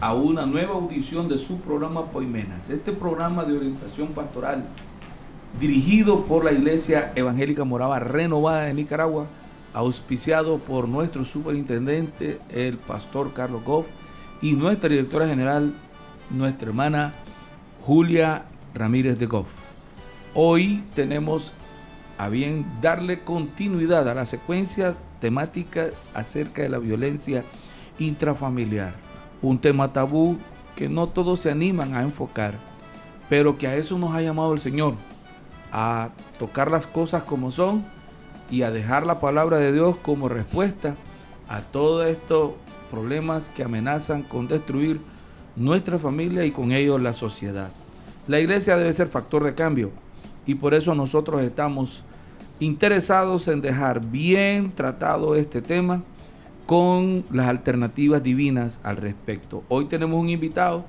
a una nueva audición de su programa Poimenas. Este programa de orientación pastoral dirigido por la Iglesia Evangélica Morava Renovada de Nicaragua, auspiciado por nuestro superintendente, el pastor Carlos Goff, y nuestra directora general, nuestra hermana Julia Ramírez de Goff. Hoy tenemos a bien darle continuidad a la secuencia temática acerca de la violencia intrafamiliar un tema tabú que no todos se animan a enfocar, pero que a eso nos ha llamado el Señor, a tocar las cosas como son y a dejar la palabra de Dios como respuesta a todos estos problemas que amenazan con destruir nuestra familia y con ello la sociedad. La iglesia debe ser factor de cambio y por eso nosotros estamos interesados en dejar bien tratado este tema con las alternativas divinas al respecto. Hoy tenemos un invitado,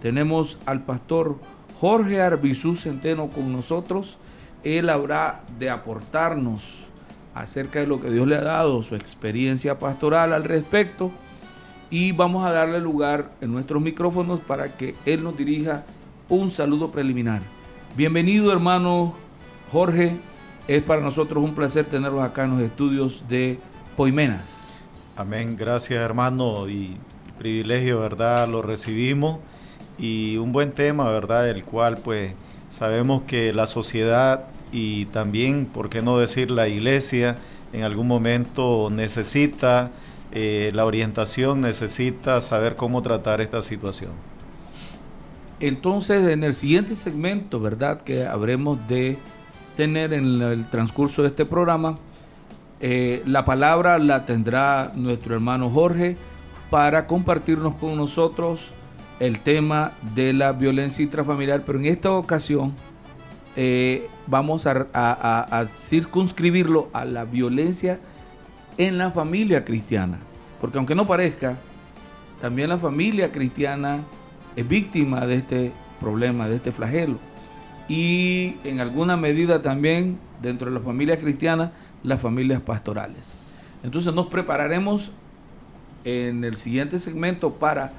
tenemos al pastor Jorge Arbizú Centeno con nosotros. Él habrá de aportarnos acerca de lo que Dios le ha dado, su experiencia pastoral al respecto. Y vamos a darle lugar en nuestros micrófonos para que Él nos dirija un saludo preliminar. Bienvenido hermano Jorge, es para nosotros un placer tenerlos acá en los estudios de Poimenas. Amén, gracias hermano y privilegio, ¿verdad? Lo recibimos y un buen tema, ¿verdad? El cual pues sabemos que la sociedad y también, ¿por qué no decir la iglesia, en algún momento necesita eh, la orientación, necesita saber cómo tratar esta situación. Entonces, en el siguiente segmento, ¿verdad? Que habremos de tener en el transcurso de este programa, eh, la palabra la tendrá nuestro hermano Jorge para compartirnos con nosotros el tema de la violencia intrafamiliar, pero en esta ocasión eh, vamos a, circunscribirlo a la violencia en la familia cristiana, porque aunque no parezca, también la familia cristiana es víctima de este problema, de este flagelo. Y en alguna medida también dentro de la familia cristiana las familias pastorales. Entonces nos prepararemos en el siguiente segmento para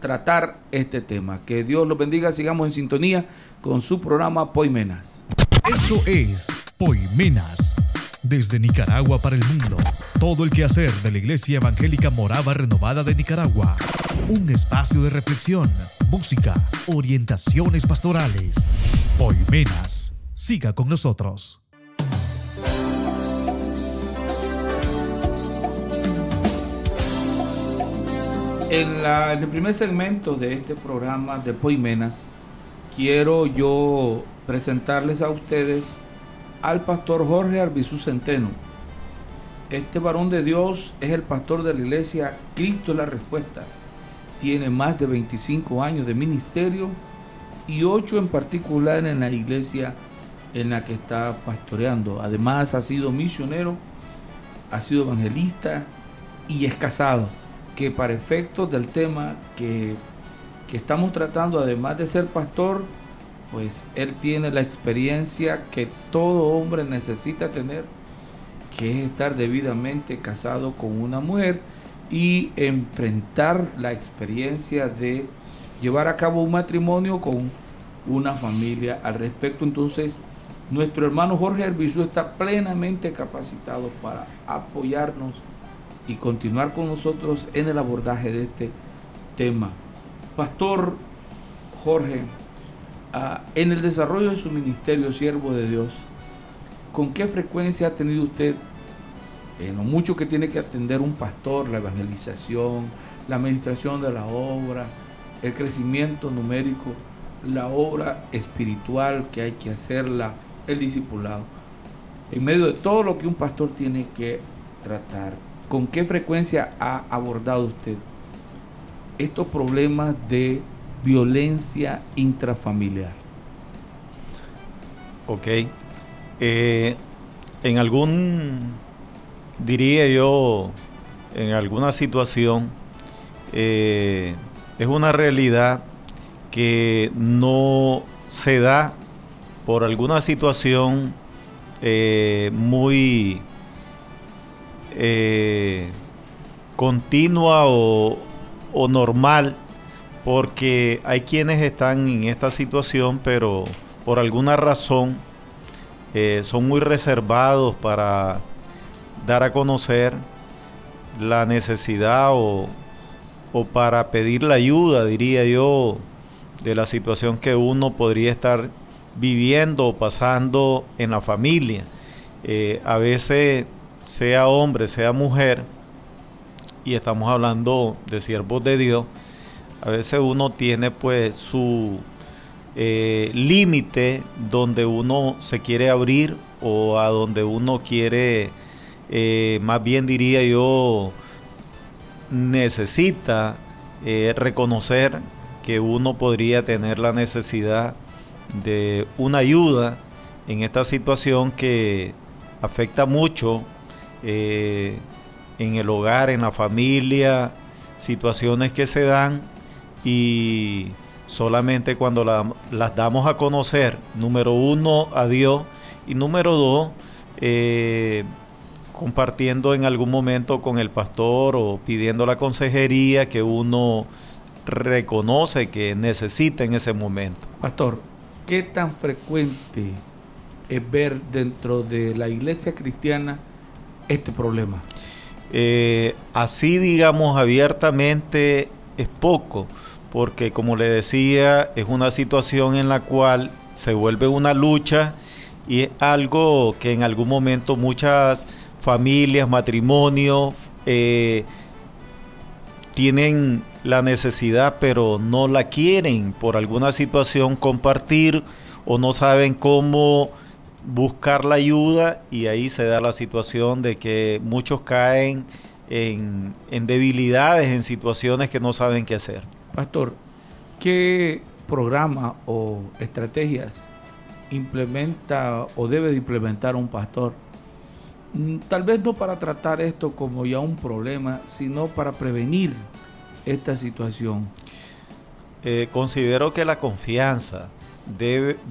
tratar este tema. Que Dios los bendiga, sigamos en sintonía con su programa Poimenas. Esto es Poimenas, desde Nicaragua para el mundo. Todo el quehacer de la Iglesia Evangélica Morava Renovada de Nicaragua. Un espacio de reflexión, música, orientaciones pastorales. Poimenas, siga con nosotros. En, el primer segmento de este programa de Poimenas, quiero yo presentarles a ustedes al pastor Jorge Arbizú Centeno. Este varón de Dios es el pastor de la iglesia Cristo la Respuesta. Tiene más de 25 años de ministerio y 8 en particular en la iglesia en la que está pastoreando. Además ha sido misionero, ha sido evangelista y es casado que para efectos del tema que, estamos tratando, además de ser pastor, pues él tiene la experiencia que todo hombre necesita tener, que es estar debidamente casado con una mujer y enfrentar la experiencia de llevar a cabo un matrimonio con una familia al respecto. Entonces, nuestro hermano Jorge Herbizú está plenamente capacitado para apoyarnos y continuar con nosotros en el abordaje de este tema. Pastor Jorge, ah, en el desarrollo de su ministerio, siervo de Dios, ¿con qué frecuencia ha tenido usted, en lo mucho que tiene que atender un pastor, la evangelización, la administración de la obra, el crecimiento numérico, la obra espiritual que hay que hacerla, el discipulado? En medio de todo lo que un pastor tiene que tratar, ¿Con qué frecuencia ha abordado usted estos problemas de violencia intrafamiliar? Ok. Eh, en algún, diría yo, en alguna situación, eh, es una realidad que no se da por alguna situación eh, muy continua o, o normal, porque hay quienes están en esta situación, pero por alguna razón eh, son muy reservados para dar a conocer la necesidad o, para pedir la ayuda, diría yo, de la situación que uno podría estar viviendo o pasando en la familia. Eh, a veces, sea hombre, sea mujer, y estamos hablando de siervos de Dios, a veces uno tiene pues su eh, límite donde uno se quiere abrir o a donde uno quiere, eh, más bien diría yo, necesita eh, reconocer que uno podría tener la necesidad de una ayuda en esta situación que afecta mucho en el hogar, en la familia, situaciones que se dan y solamente cuando las damos a conocer, número uno, a Dios, y número dos, eh, compartiendo en algún momento con el pastor o pidiendo la consejería que uno reconoce que necesita en ese momento. Pastor, ¿qué tan frecuente es ver dentro de la iglesia cristiana este problema? Eh, así digamos abiertamente es poco porque como le decía, es una situación en la cual se vuelve una lucha y es algo que en algún momento muchas familias, matrimonios, eh, tienen la necesidad pero no la quieren por alguna situación compartir o no saben cómo buscar la ayuda y ahí se da la situación de que muchos caen en, en debilidades, en situaciones que no saben qué hacer. Pastor, ¿qué programa o estrategias implementa o debe de implementar un pastor? Mm, tal vez no para tratar esto como ya un problema, sino para prevenir esta situación. Eh, considero que la confianza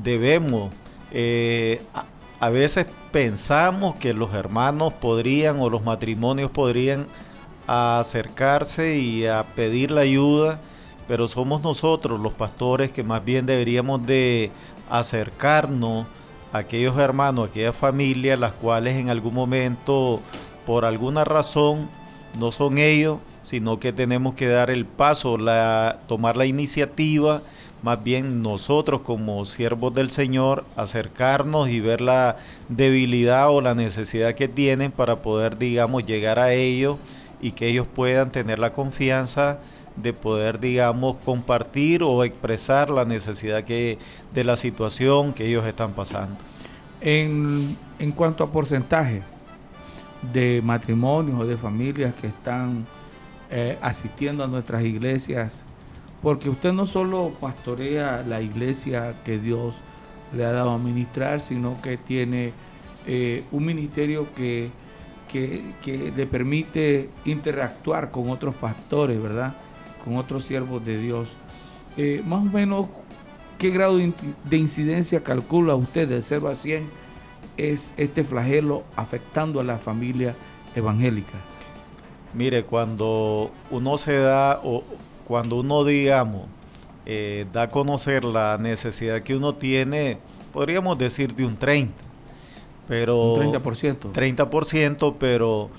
debemos, eh, a veces pensamos que los hermanos podrían o los matrimonios podrían acercarse y a pedir la ayuda pero somos nosotros los pastores que más bien deberíamos de acercarnos a aquellos hermanos, a aquellas familias, las cuales en algún momento, por alguna razón, no son ellos, sino que tenemos que dar el paso, la, tomar la iniciativa, más bien nosotros como siervos del Señor, acercarnos y ver la debilidad o la necesidad que tienen para poder, digamos, llegar a ellos y que ellos puedan tener la confianza de poder, digamos, compartir o expresar la necesidad que, de la situación que ellos están pasando. En, en cuanto a porcentaje de matrimonios o de familias que están eh, asistiendo a nuestras iglesias, porque usted no solo pastorea la iglesia que Dios le ha dado a ministrar, sino que tiene eh, un ministerio que, que, le permite interactuar con otros pastores, ¿verdad? con otros siervos de Dios. Eh, más o menos, ¿qué grado de incidencia calcula usted de 0 a 100 es este flagelo afectando a la familia evangélica? Mire, cuando uno se da, cuando uno, digamos, eh, da a conocer la necesidad que uno tiene, podríamos decir de un 30. Pero, un 30%. 30%, pero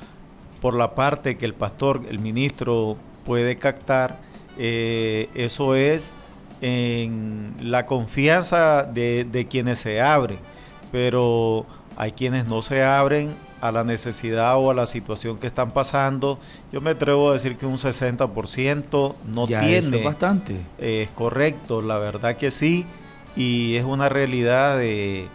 por la parte que el pastor, el ministro puede captar, eh, eso es en la confianza de, quienes se abren, pero hay quienes no se abren a la necesidad o a la situación que están pasando. Yo me atrevo a decir que un 60% no tiene. es bastante. es correcto, la verdad que sí, y es una realidad de,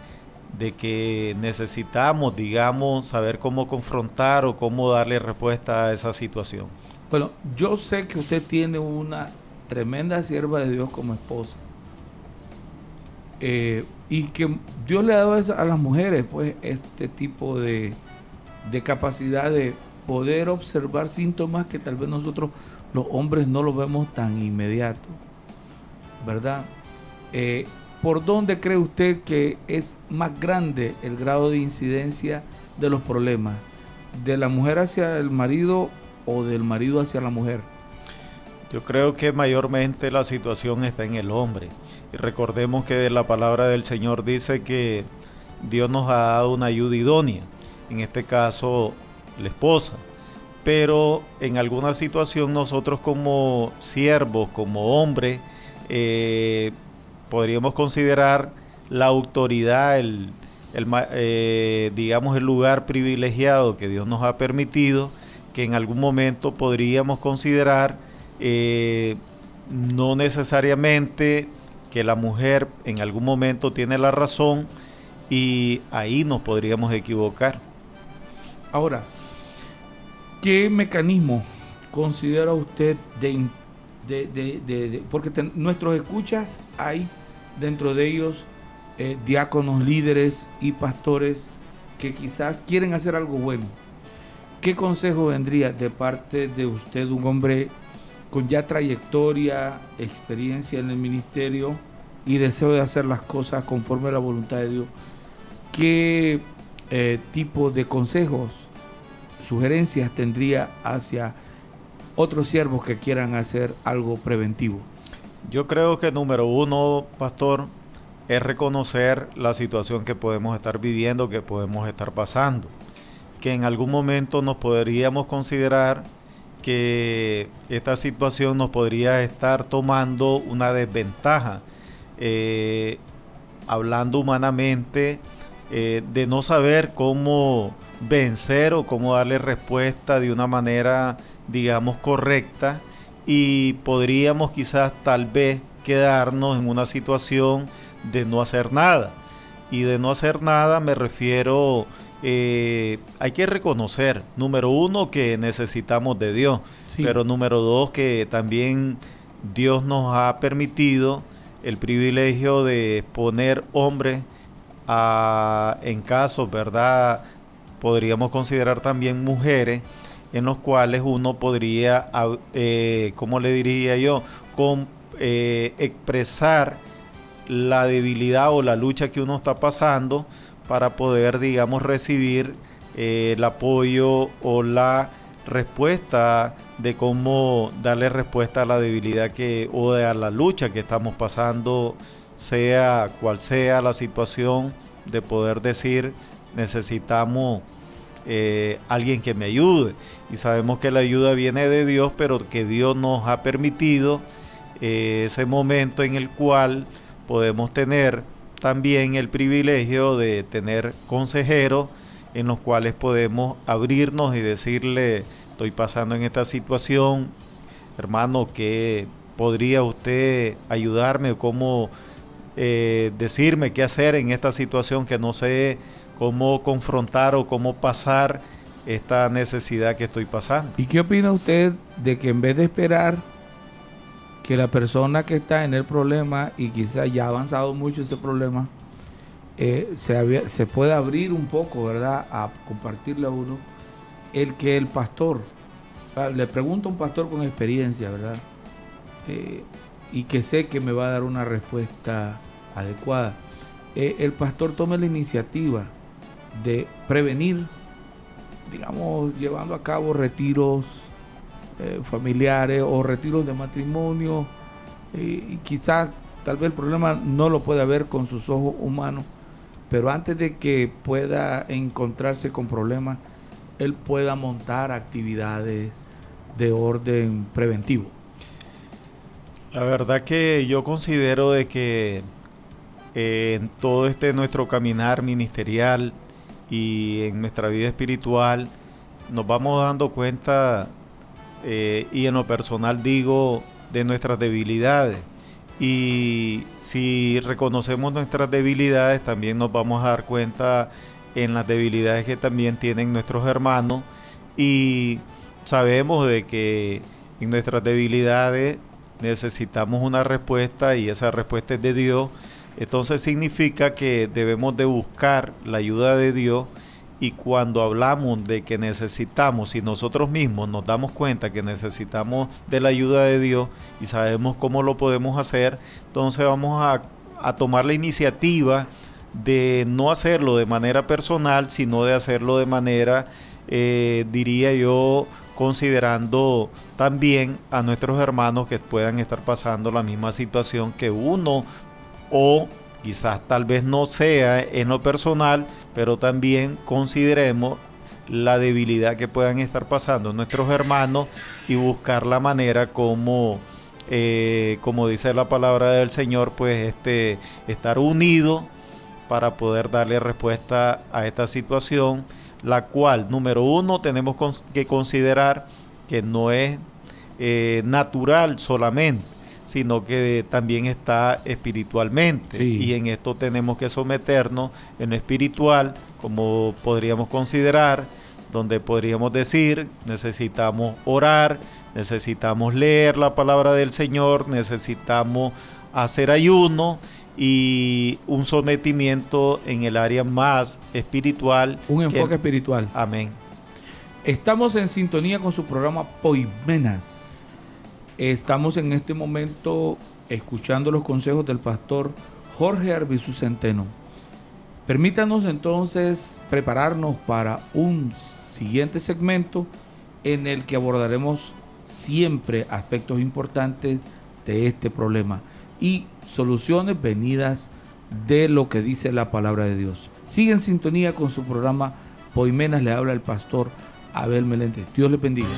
de que necesitamos, digamos, saber cómo confrontar o cómo darle respuesta a esa situación. Bueno, yo sé que usted tiene una tremenda sierva de Dios como esposa. Eh, y que Dios le ha dado a las mujeres pues este tipo de, de capacidad de poder observar síntomas que tal vez nosotros los hombres no los vemos tan inmediato, ¿verdad? Eh, ¿Por dónde cree usted que es más grande el grado de incidencia de los problemas? ¿De la mujer hacia el marido o del marido hacia la mujer? Yo creo que mayormente la situación está en el hombre. Y recordemos que la palabra del Señor dice que Dios nos ha dado una ayuda idónea, en este caso la esposa. Pero en alguna situación nosotros como siervos, como hombres, eh, podríamos considerar la autoridad, el, eh, digamos el lugar privilegiado que Dios nos ha permitido, que en algún momento podríamos considerar eh, no necesariamente que la mujer en algún momento tiene la razón y ahí nos podríamos equivocar. Ahora, ¿qué mecanismo considera usted de, de, porque nuestros escuchas hay dentro de ellos eh, diáconos, líderes y pastores que quizás quieren hacer algo bueno. ¿Qué consejo vendría de parte de usted, un hombre con ya trayectoria, experiencia en el ministerio y deseo de hacer las cosas conforme a la voluntad de Dios? ¿Qué eh, tipo de consejos, sugerencias tendría hacia otros siervos que quieran hacer algo preventivo? Yo creo que número uno, pastor, es reconocer la situación que podemos estar viviendo, que podemos estar pasando. Que en algún momento nos podríamos considerar que esta situación nos podría estar tomando una desventaja. Eh, hablando humanamente, eh, de no saber cómo vencer o cómo darle respuesta de una manera, digamos, correcta. Y podríamos quizás tal vez quedarnos en una situación de no hacer nada. Y de no hacer nada me refiero, eh, hay que reconocer, número uno, que necesitamos de Dios, pero número dos, que también Dios nos ha permitido el privilegio de poner hombres en casos, ¿verdad? Podríamos considerar también mujeres en los cuales uno podría, eh, ¿cómo le diría yo?, eh, expresar la debilidad o la lucha que uno está pasando para poder, digamos, recibir eh, el apoyo o la respuesta de cómo darle respuesta a la debilidad que o a la lucha que estamos pasando, sea cual sea la situación, de poder decir necesitamos eh, alguien que me ayude. Y sabemos que la ayuda viene de Dios, pero que Dios nos ha permitido eh, ese momento en el cual podemos tener también el privilegio de tener consejeros en los cuales podemos abrirnos y decirle, estoy pasando en esta situación, hermano, que podría usted ayudarme cómo eh, decirme qué hacer en esta situación que no sé cómo confrontar o cómo pasar esta necesidad que estoy pasando. ¿Y qué opina usted de que en vez de esperar que la persona que está en el problema y quizás ya ha avanzado mucho ese problema, eh, se, se pueda abrir un poco, ¿verdad? A compartirle a uno el que el pastor, le pregunto a un pastor con experiencia, ¿verdad? Eh, y que sé que me va a dar una respuesta adecuada. Eh, el pastor tome la iniciativa de prevenir, digamos, llevando a cabo retiros eh, familiares o retiros de matrimonio. y quizás, tal vez el problema no lo pueda ver con sus ojos humanos, pero antes de que pueda encontrarse con problemas, él pueda montar actividades de orden preventivo. La verdad que yo considero de que eh, en todo este nuestro caminar ministerial, y en nuestra vida espiritual nos vamos dando cuenta eh, y en lo personal digo de nuestras debilidades. Y si reconocemos nuestras debilidades también nos vamos a dar cuenta en las debilidades que también tienen nuestros hermanos. Y sabemos de que en nuestras debilidades necesitamos una respuesta y esa respuesta es de Dios. Entonces significa que debemos de buscar la ayuda de Dios y cuando hablamos de que necesitamos, si nosotros mismos nos damos cuenta que necesitamos de la ayuda de Dios y sabemos cómo lo podemos hacer, entonces vamos a, tomar la iniciativa de no hacerlo de manera personal, sino de hacerlo de manera, eh, diría yo, considerando también a nuestros hermanos que puedan estar pasando la misma situación que uno o quizás tal vez no sea en lo personal, pero también consideremos la debilidad que puedan estar pasando nuestros hermanos y buscar la manera como, eh, como dice la palabra del Señor, pues este, estar unidos para poder darle respuesta a esta situación, la cual, número uno, tenemos que considerar que no es eh, natural solamente, sino que también está espiritualmente. Y en esto tenemos que someternos en lo espiritual, como podríamos considerar, donde podríamos decir, necesitamos orar, necesitamos leer la palabra del Señor, necesitamos hacer ayuno y un sometimiento en el área más espiritual. Un enfoque espiritual. Amén. Estamos en sintonía con su programa Poimenas Estamos en este momento escuchando los consejos del pastor Jorge Arbizu Centeno. Permítanos entonces prepararnos para un siguiente segmento en el que abordaremos siempre aspectos importantes de este problema y soluciones venidas de lo que dice la palabra de Dios. Sigue en sintonía con su programa Poimenas, le habla el pastor Abel Meléndez. Dios le bendiga.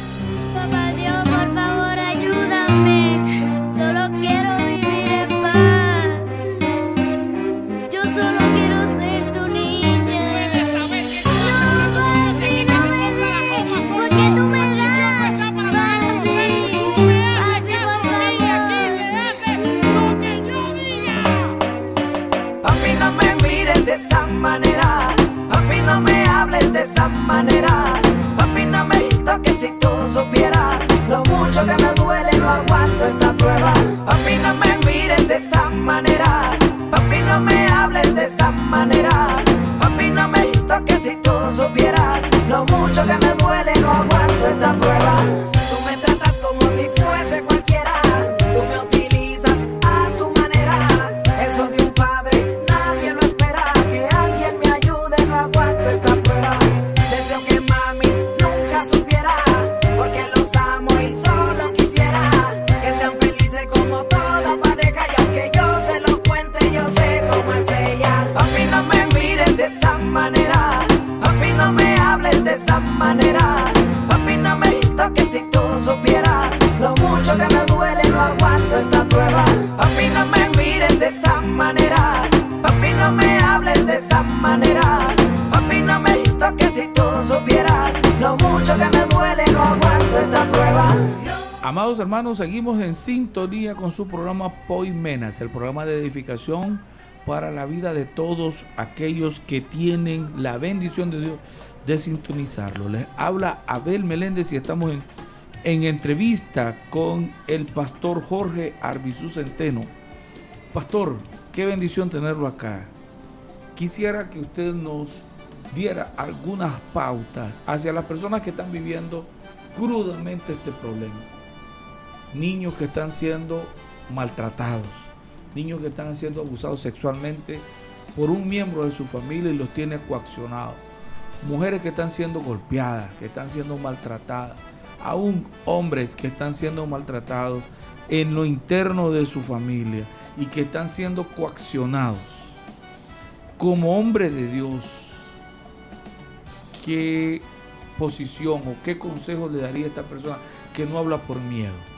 Hermanos, seguimos en sintonía con su programa Poimenas, el programa de edificación para la vida de todos aquellos que tienen la bendición de Dios de sintonizarlo. Les habla Abel Meléndez y estamos en, en entrevista con el pastor Jorge Arbizú Centeno. Pastor, qué bendición tenerlo acá. Quisiera que usted nos diera algunas pautas hacia las personas que están viviendo crudamente este problema niños que están siendo maltratados, niños que están siendo abusados sexualmente por un miembro de su familia y los tiene coaccionados, mujeres que están siendo golpeadas, que están siendo maltratadas, aún hombres que están siendo maltratados en lo interno de su familia y que están siendo coaccionados. Como hombre de Dios, ¿qué posición o qué consejo le daría a esta persona que no habla por miedo?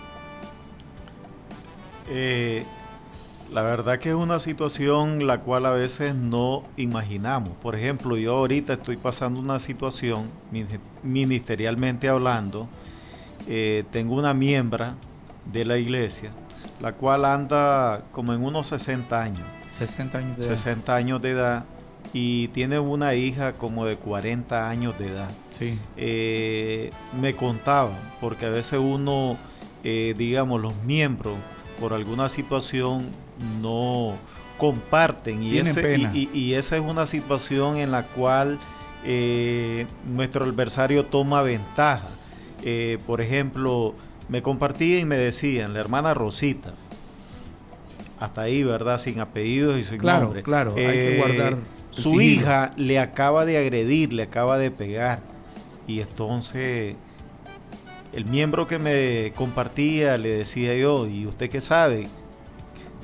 Eh, la verdad que es una situación la cual a veces no imaginamos. Por ejemplo, yo ahorita estoy pasando una situación, ministerialmente hablando, eh, tengo una miembra de la iglesia, la cual anda como en unos 60 años. 60 años de 60 años de edad y tiene una hija como de 40 años de edad. Sí. Eh, me contaba, porque a veces uno eh, digamos, los miembros por alguna situación no comparten y, y, esa es una situación en la cual eh, nuestro adversario toma ventaja. Eh, por ejemplo, me compartían y me decían, la hermana Rosita, hasta ahí, ¿verdad? Sin apellidos y sin claro, nombre. Claro, hay que guardar. Su hija le acaba de agredir, le acaba de pegar. Y entonces el miembro que me compartía le decía yo, ¿y usted qué sabe?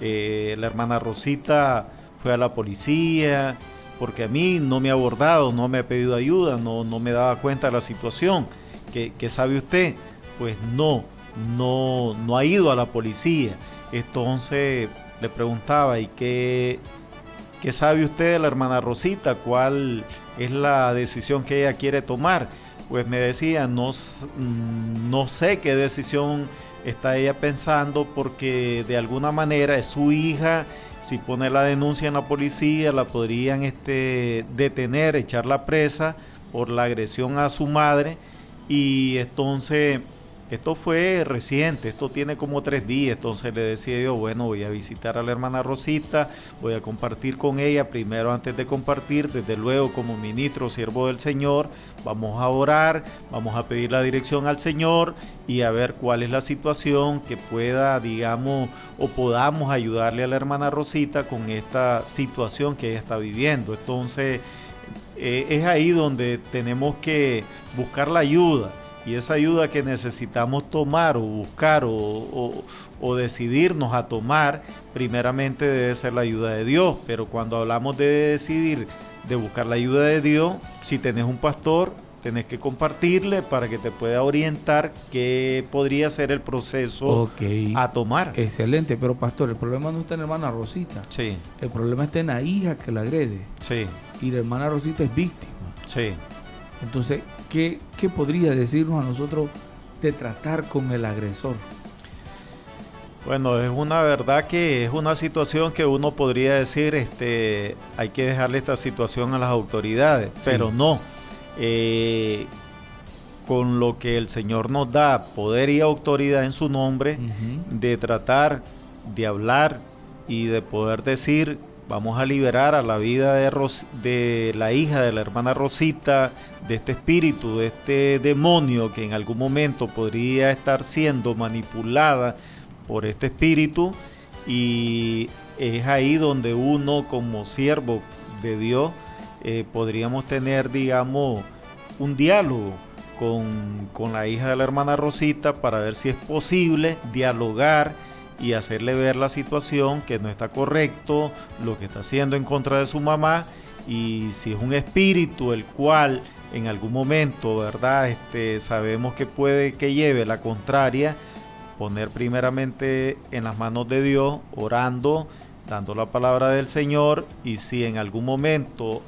Eh, la hermana Rosita fue a la policía porque a mí no me ha abordado, no me ha pedido ayuda, no, no me daba cuenta de la situación. ¿Qué, sabe usted? Pues no, no, no ha ido a la policía. Entonces le preguntaba, ¿y qué, qué sabe usted de la hermana Rosita? ¿Cuál es la decisión que ella quiere tomar? Pues me decía, no, no sé qué decisión está ella pensando porque de alguna manera es su hija, si pone la denuncia en la policía la podrían este, detener, echarla presa por la agresión a su madre y entonces esto fue reciente, esto tiene como tres días, entonces le decía yo, bueno, voy a visitar a la hermana Rosita, voy a compartir con ella, primero antes de compartir, desde luego como ministro, siervo del Señor, vamos a orar, vamos a pedir la dirección al Señor y a ver cuál es la situación que pueda, digamos, o podamos ayudarle a la hermana Rosita con esta situación que ella está viviendo. Entonces, eh, es ahí donde tenemos que buscar la ayuda y esa ayuda que necesitamos tomar o buscar o, decidirnos a tomar, primeramente debe ser la ayuda de Dios. Pero cuando hablamos de decidir, de buscar la ayuda de Dios, si tenés un pastor, tenés que compartirle para que te pueda orientar qué podría ser el proceso a tomar. Excelente, pero pastor, el problema no está en la hermana Rosita. Sí. El problema está en la hija que la agrede. Sí. Y la hermana Rosita es víctima. Sí. Entonces, ¿qué, podría decirnos a nosotros de tratar con el agresor? Bueno, es una verdad que es una situación que uno podría decir, este, hay que dejarle esta situación a las autoridades, pero no. Eh, con lo que el Señor nos da, poder y autoridad en su nombre, de tratar, de hablar y de poder decir Vamos a liberar a la vida de, de la hija de la hermana Rosita, de este espíritu, de este demonio que en algún momento podría estar siendo manipulada por este espíritu. Y es ahí donde uno como siervo de Dios eh, podríamos tener, digamos, un diálogo con, con, la hija de la hermana Rosita para ver si es posible dialogar y hacerle ver la situación que no está correcto, lo que está haciendo en contra de su mamá y si es un espíritu el cual en algún momento, ¿verdad? Este, sabemos que puede que lleve la contraria, poner primeramente en las manos de Dios, orando, dando la palabra del Señor y si en algún momento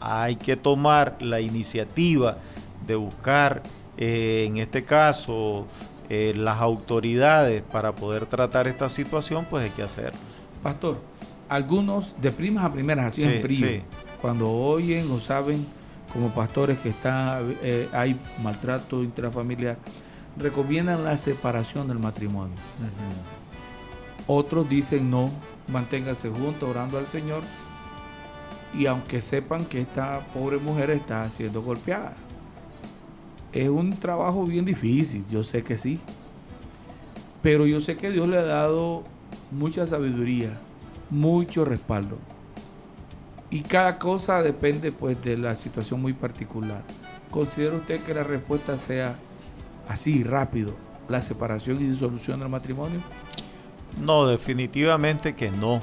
hay que tomar la iniciativa de buscar, eh, en este caso, eh, las autoridades para poder tratar esta situación, pues hay que hacerlo. Pastor, algunos de primas a primeras, así en frío, cuando oyen o saben como pastores que está, eh, hay maltrato intrafamiliar, recomiendan la separación del matrimonio. Otros dicen no, manténganse juntos orando al Señor y aunque sepan que esta pobre mujer está siendo golpeada es un trabajo bien difícil, yo sé que sí. Pero yo sé que Dios le ha dado mucha sabiduría, mucho respaldo. Y cada cosa depende pues de la situación muy particular. ¿Considera usted que la respuesta sea así, rápido, la separación y disolución del matrimonio? No, definitivamente que no.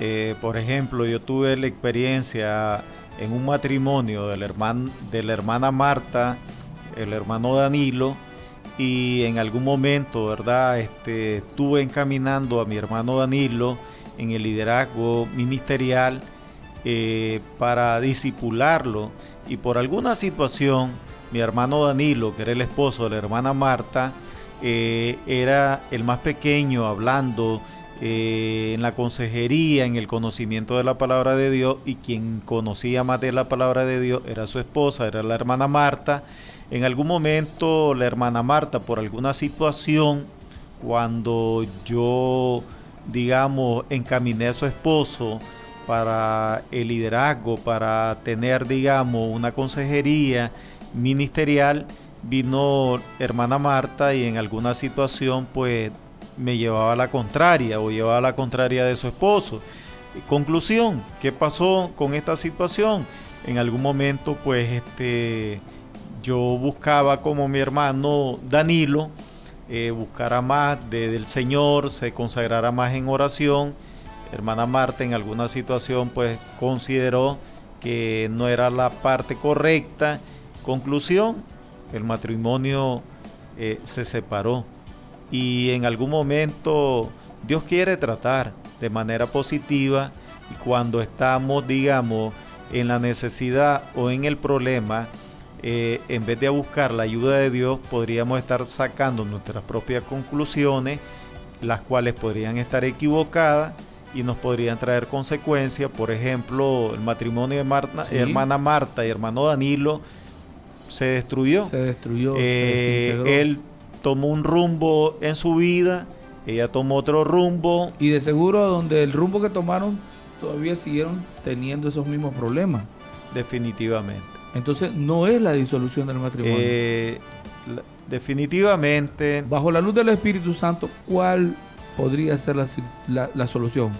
Eh, por ejemplo, yo tuve la experiencia en un matrimonio de de la hermana Marta el hermano Danilo, y en algún momento, ¿verdad? Este, estuve encaminando a mi hermano Danilo en el liderazgo ministerial eh, para disipularlo y por alguna situación mi hermano Danilo, que era el esposo de la hermana Marta, eh, era el más pequeño hablando eh, en la consejería, en el conocimiento de la palabra de Dios y quien conocía más de la palabra de Dios era su esposa, era la hermana Marta en algún momento la hermana Marta, por alguna situación, cuando yo, digamos, encaminé a su esposo para el liderazgo, para tener, digamos, una consejería ministerial, vino hermana Marta y en alguna situación pues me llevaba a la contraria o llevaba a la contraria de su esposo. Conclusión, ¿qué pasó con esta situación? En algún momento pues este yo buscaba como mi hermano Danilo eh, buscara más del Señor, se consagrara más en oración. Hermana Marta en alguna situación pues consideró que no era la parte correcta. Conclusión, el matrimonio eh, se separó y en algún momento Dios quiere tratar de manera positiva y cuando estamos, digamos, en la necesidad o en el problema, eh, en vez de buscar la ayuda de Dios, podríamos estar sacando nuestras propias conclusiones, las cuales podrían estar equivocadas y nos podrían traer consecuencias. Por ejemplo, el matrimonio de Marta, hermana Marta y hermano Danilo se destruyó. Se destruyó. Eh, él tomó un rumbo en su vida, ella tomó otro rumbo. Y de seguro donde el rumbo que tomaron todavía siguieron teniendo esos mismos problemas. Definitivamente. Entonces no es la disolución del matrimonio. Eh, definitivamente. Bajo la luz del Espíritu Santo, ¿cuál podría ser la solución?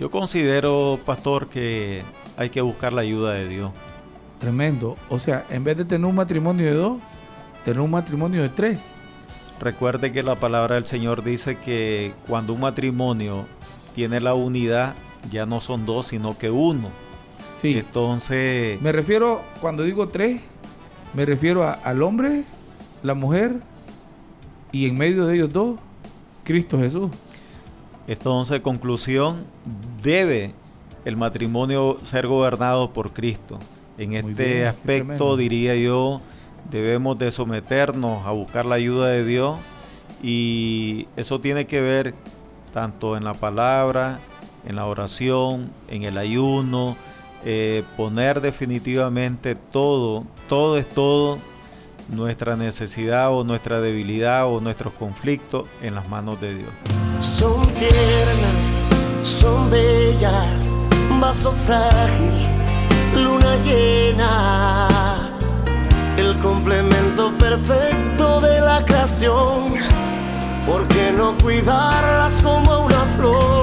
Yo considero, pastor, que hay que buscar la ayuda de Dios. Tremendo. O sea, en vez de tener un matrimonio de dos, tener un matrimonio de tres. Recuerde que la palabra del Señor dice que cuando un matrimonio tiene la unidad, ya no son dos, sino que uno. Sí. Entonces. Me refiero, cuando digo tres, me refiero al hombre, la mujer y en medio de ellos dos, Cristo Jesús. Entonces, conclusión, debe el matrimonio ser gobernado por Cristo. En este aspecto, diría yo, debemos de someternos a buscar la ayuda de Dios y eso tiene que ver tanto en la palabra, en la oración, en el ayuno, eh, poner definitivamente todo, todo es todo, nuestra necesidad o nuestra debilidad o nuestros conflictos en las manos de Dios. Son tiernas, son bellas, vaso frágil luna llena, el complemento perfecto de la creación. ¿Por qué no cuidarlas como una flor?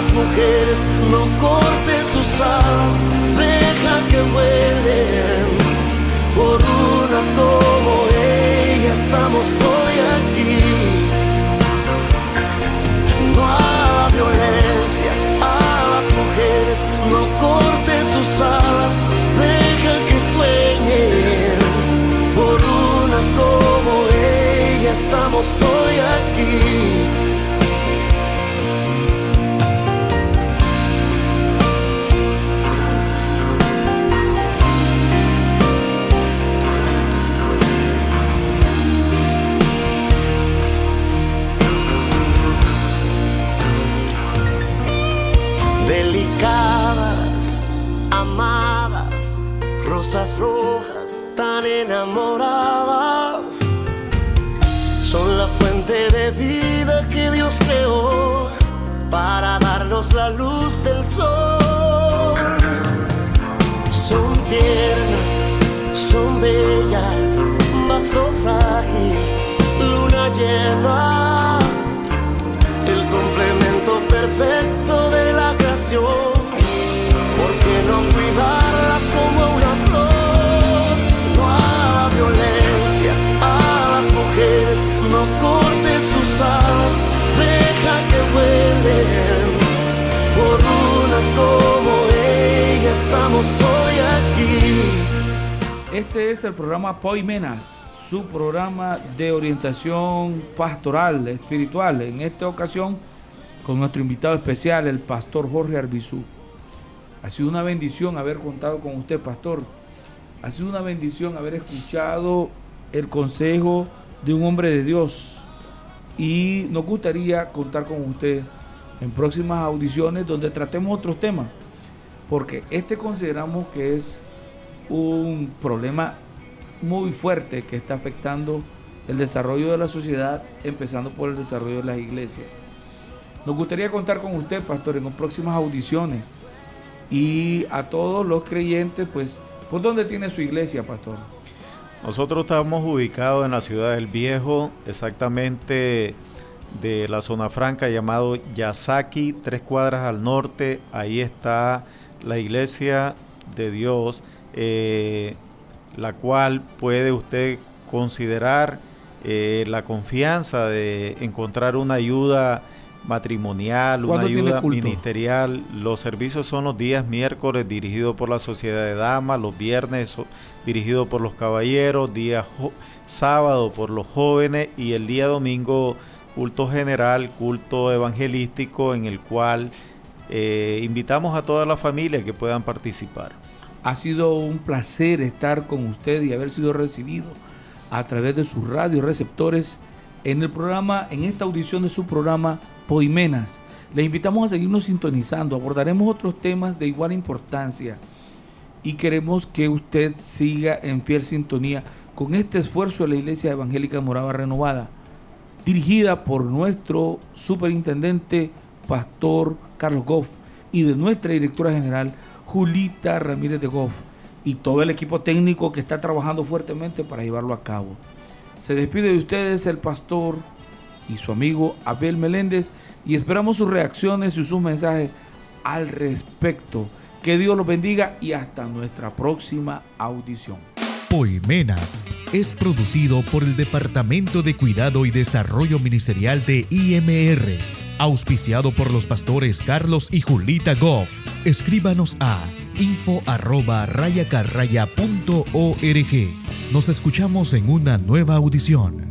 Las mujeres, no cortes sus alas, deja que vuelen. Por una como ella estamos hoy Este es el programa Poimenas, su programa de orientación pastoral, espiritual. En esta ocasión, con nuestro invitado especial, el pastor Jorge Arbizú. Ha sido una bendición haber contado con usted, pastor. Ha sido una bendición haber escuchado el consejo de un hombre de Dios. Y nos gustaría contar con usted en próximas audiciones donde tratemos otros temas. Porque este consideramos que es un problema muy fuerte que está afectando el desarrollo de la sociedad, empezando por el desarrollo de las iglesias. Nos gustaría contar con usted, pastor, en próximas audiciones y a todos los creyentes, pues, ¿por dónde tiene su iglesia, pastor? Nosotros estamos ubicados en la ciudad del Viejo, exactamente de la zona franca llamado Yasaki, tres cuadras al norte. Ahí está la iglesia de Dios, eh, la cual puede usted considerar eh, la confianza de encontrar una ayuda matrimonial, una ayuda ministerial. Los servicios son los días miércoles dirigidos por la Sociedad de Damas, los viernes dirigidos por los caballeros, día sábado por los jóvenes y el día domingo culto general, culto evangelístico en el cual eh, invitamos a toda la familia que puedan participar. Ha sido un placer estar con usted y haber sido recibido a través de sus radios receptores en el programa, en esta audición de su programa Poimenas. Le invitamos a seguirnos sintonizando. Abordaremos otros temas de igual importancia y queremos que usted siga en fiel sintonía con este esfuerzo de la Iglesia Evangélica Morava Renovada, dirigida por nuestro superintendente, Pastor Carlos Goff, y de nuestra directora general, Julita Ramírez de Goff, y todo el equipo técnico que está trabajando fuertemente para llevarlo a cabo. Se despide de ustedes el pastor y su amigo Abel Meléndez y esperamos sus reacciones y sus mensajes al respecto. Que Dios los bendiga y hasta nuestra próxima audición. Poimenas es producido por el Departamento de Cuidado y Desarrollo Ministerial de IMR, auspiciado por los pastores Carlos y Julita Goff. Escríbanos a info Nos escuchamos en una nueva audición.